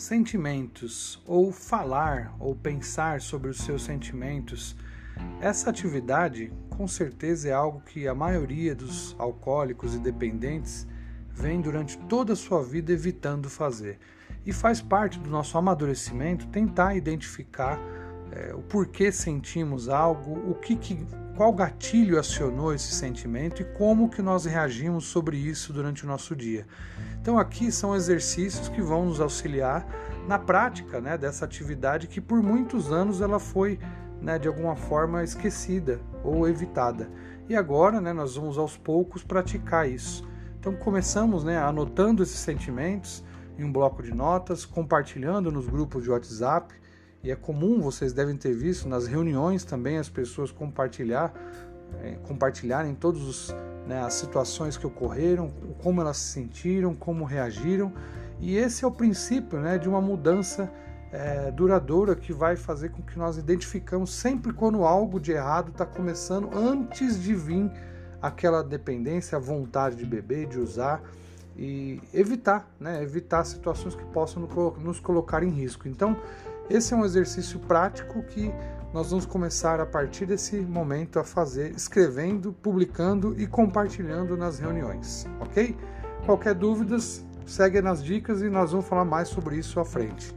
sentimentos ou falar ou pensar sobre os seus sentimentos, essa atividade com certeza é algo que a maioria dos alcoólicos e dependentes vem durante toda a sua vida evitando fazer. E faz parte do nosso amadurecimento tentar identificar é, o porquê sentimos algo, o que, que qual gatilho acionou esse sentimento e como que nós reagimos sobre isso durante o nosso dia. Então aqui são exercícios que vão nos auxiliar na prática né, dessa atividade que por muitos anos ela foi né, de alguma forma esquecida ou evitada. E agora né, nós vamos aos poucos praticar isso. Então começamos né, anotando esses sentimentos em um bloco de notas, compartilhando nos grupos de WhatsApp. E é comum, vocês devem ter visto nas reuniões também as pessoas compartilhar, é, compartilharem todos né, as situações que ocorreram, como elas se sentiram, como reagiram. E esse é o princípio né, de uma mudança é, duradoura que vai fazer com que nós identificamos sempre quando algo de errado está começando antes de vir aquela dependência, a vontade de beber, de usar e evitar, né, evitar situações que possam nos colocar em risco. Então, esse é um exercício prático que nós vamos começar a partir desse momento a fazer, escrevendo, publicando e compartilhando nas reuniões, ok? Qualquer dúvidas, segue nas dicas e nós vamos falar mais sobre isso à frente.